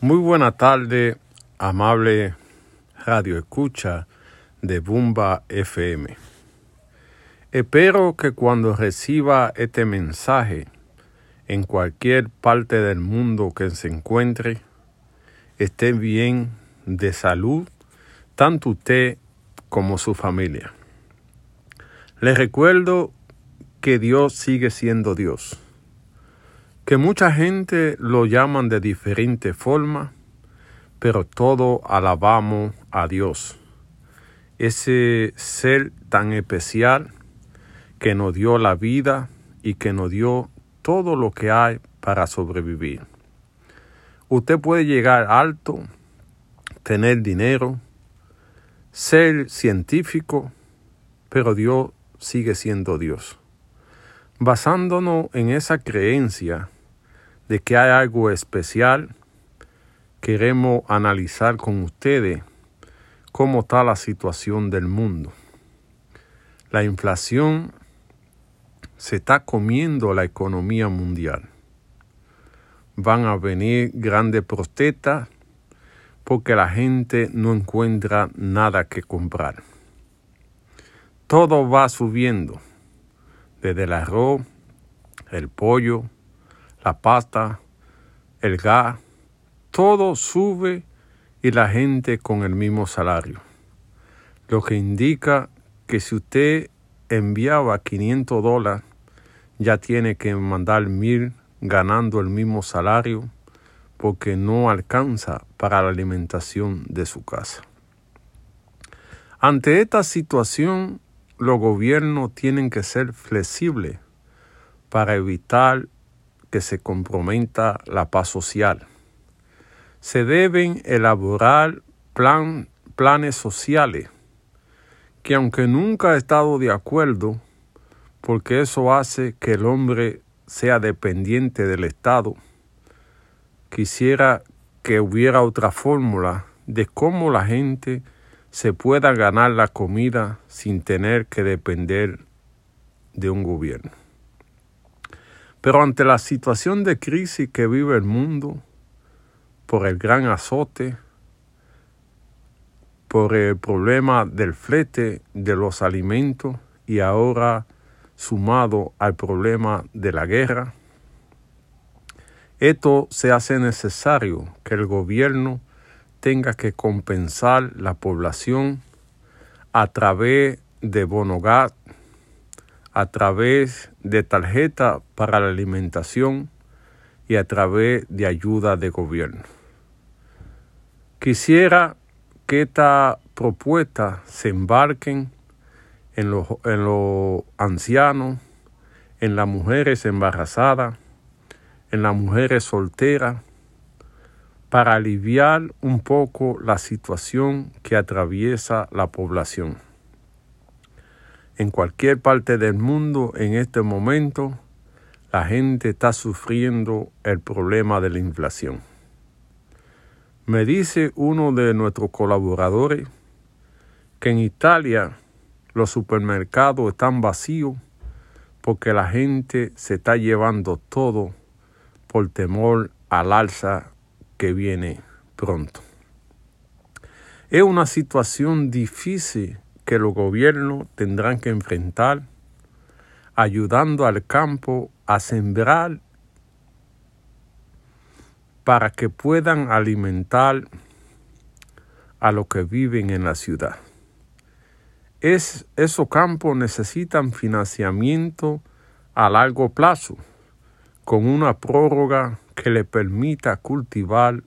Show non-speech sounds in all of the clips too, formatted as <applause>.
Muy buena tarde, amable radio escucha de Bumba FM. Espero que cuando reciba este mensaje en cualquier parte del mundo que se encuentre, esté bien de salud, tanto usted como su familia. Les recuerdo que Dios sigue siendo Dios que mucha gente lo llaman de diferente forma, pero todo alabamos a Dios, ese ser tan especial que nos dio la vida y que nos dio todo lo que hay para sobrevivir. Usted puede llegar alto, tener dinero, ser científico, pero Dios sigue siendo Dios. Basándonos en esa creencia, de que hay algo especial, queremos analizar con ustedes cómo está la situación del mundo. La inflación se está comiendo la economía mundial. Van a venir grandes protestas porque la gente no encuentra nada que comprar. Todo va subiendo, desde el arroz, el pollo, la pasta, el gas, todo sube y la gente con el mismo salario. Lo que indica que si usted enviaba 500 dólares, ya tiene que mandar mil ganando el mismo salario porque no alcanza para la alimentación de su casa. Ante esta situación, los gobiernos tienen que ser flexibles para evitar que se comprometa la paz social. Se deben elaborar plan, planes sociales que aunque nunca he estado de acuerdo, porque eso hace que el hombre sea dependiente del Estado, quisiera que hubiera otra fórmula de cómo la gente se pueda ganar la comida sin tener que depender de un gobierno. Pero ante la situación de crisis que vive el mundo, por el gran azote, por el problema del flete de los alimentos y ahora sumado al problema de la guerra, esto se hace necesario que el gobierno tenga que compensar la población a través de bonogat a través de tarjeta para la alimentación y a través de ayuda de gobierno. Quisiera que esta propuesta se embarquen en los, en los ancianos, en las mujeres embarazadas, en las mujeres solteras, para aliviar un poco la situación que atraviesa la población en cualquier parte del mundo en este momento la gente está sufriendo el problema de la inflación. Me dice uno de nuestros colaboradores que en Italia los supermercados están vacíos porque la gente se está llevando todo por temor al alza que viene pronto. Es una situación difícil que los gobiernos tendrán que enfrentar, ayudando al campo a sembrar para que puedan alimentar a los que viven en la ciudad. Es, esos campos necesitan financiamiento a largo plazo, con una prórroga que le permita cultivar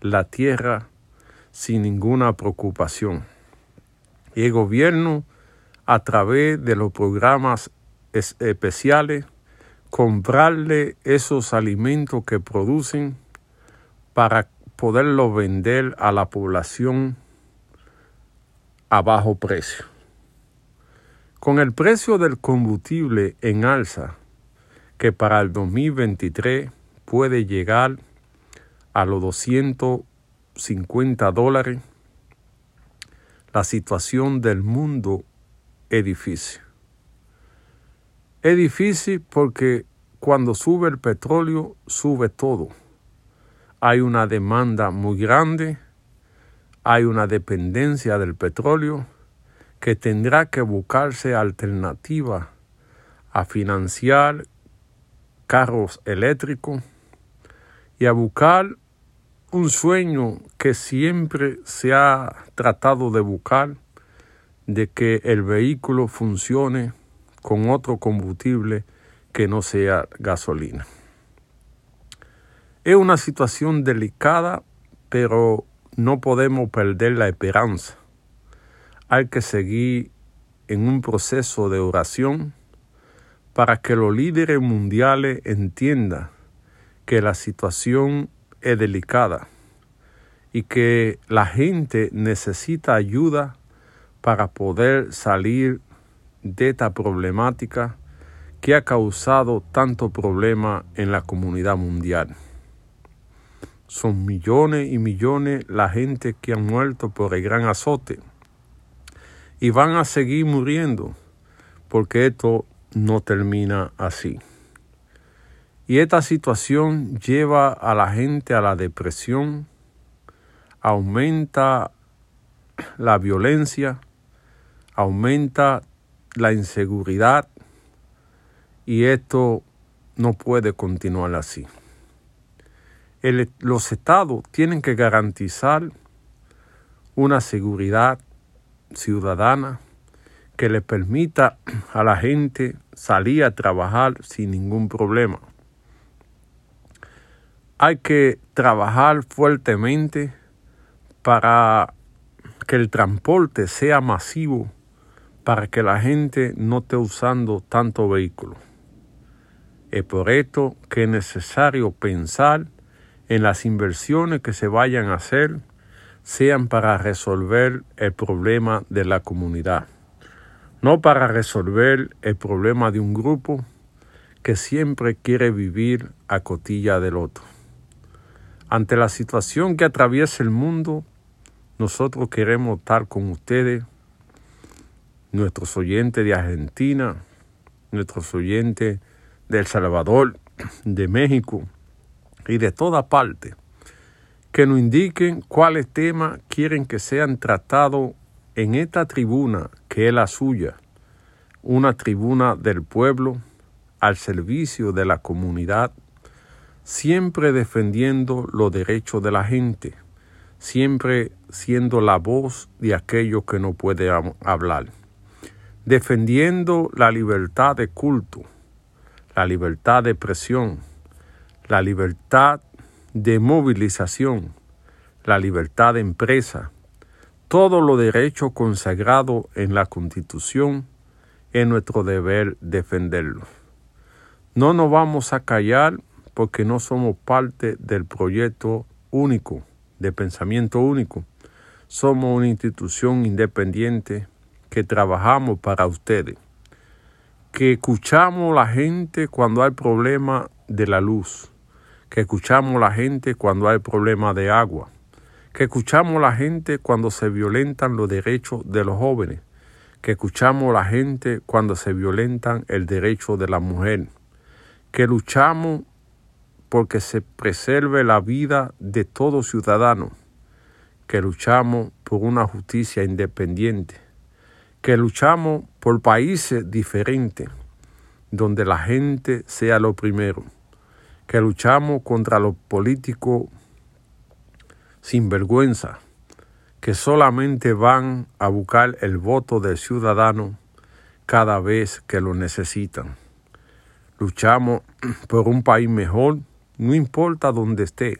la tierra sin ninguna preocupación y el gobierno a través de los programas especiales comprarle esos alimentos que producen para poderlo vender a la población a bajo precio. Con el precio del combustible en alza, que para el 2023 puede llegar a los 250 dólares, la situación del mundo es difícil. Es difícil porque cuando sube el petróleo, sube todo. hay una demanda muy grande, hay una dependencia del petróleo que tendrá que buscarse alternativa a financiar carros eléctricos y a buscar un sueño que siempre se ha tratado de buscar, de que el vehículo funcione con otro combustible que no sea gasolina. Es una situación delicada, pero no podemos perder la esperanza. Hay que seguir en un proceso de oración para que los líderes mundiales entiendan que la situación es delicada y que la gente necesita ayuda para poder salir de esta problemática que ha causado tanto problema en la comunidad mundial. Son millones y millones la gente que han muerto por el gran azote y van a seguir muriendo porque esto no termina así. Y esta situación lleva a la gente a la depresión, aumenta la violencia, aumenta la inseguridad y esto no puede continuar así. los estados tienen que garantizar una seguridad ciudadana que le permita a la gente salir a trabajar sin ningún problema hay que trabajar fuertemente para que el transporte sea masivo, para que la gente no esté usando tanto vehículo. Es por esto que es necesario pensar en las inversiones que se vayan a hacer, sean para resolver el problema de la comunidad, no para resolver el problema de un grupo que siempre quiere vivir a cotilla del otro. Ante la situación que atraviesa el mundo, nosotros queremos estar con ustedes, nuestros oyentes de Argentina, nuestros oyentes de El Salvador, de México y de toda parte, que nos indiquen cuáles temas quieren que sean tratados en esta tribuna que es la suya, una tribuna del pueblo al servicio de la comunidad siempre defendiendo los derechos de la gente, siempre siendo la voz de aquellos que no pueden hablar, defendiendo la libertad de culto, la libertad de expresión, la libertad de movilización, la libertad de empresa, todos los derechos consagrados en la Constitución, es nuestro deber defenderlos. No nos vamos a callar porque no somos parte del proyecto único, de pensamiento único. Somos una institución independiente que trabajamos para ustedes, que escuchamos a la gente cuando hay problema de la luz, que escuchamos a la gente cuando hay problema de agua, que escuchamos a la gente cuando se violentan los derechos de los jóvenes, que escuchamos a la gente cuando se violentan el derecho de la mujer, que luchamos porque se preserve la vida de todo ciudadano, que luchamos por una justicia independiente, que luchamos por países diferentes, donde la gente sea lo primero, que luchamos contra los políticos sin vergüenza, que solamente van a buscar el voto del ciudadano cada vez que lo necesitan. Luchamos por un país mejor, no importa dónde esté,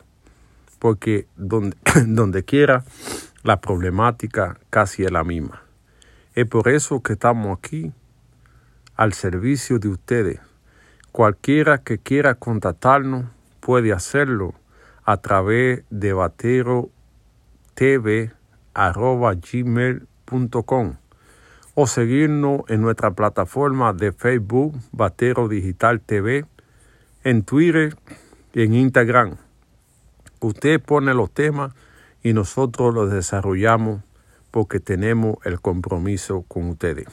porque donde, <clears throat> donde quiera la problemática casi es la misma. Es por eso que estamos aquí al servicio de ustedes. Cualquiera que quiera contactarnos puede hacerlo a través de baterotv.gmail.com o seguirnos en nuestra plataforma de Facebook Batero Digital TV, en Twitter en Instagram. Usted pone los temas y nosotros los desarrollamos porque tenemos el compromiso con ustedes.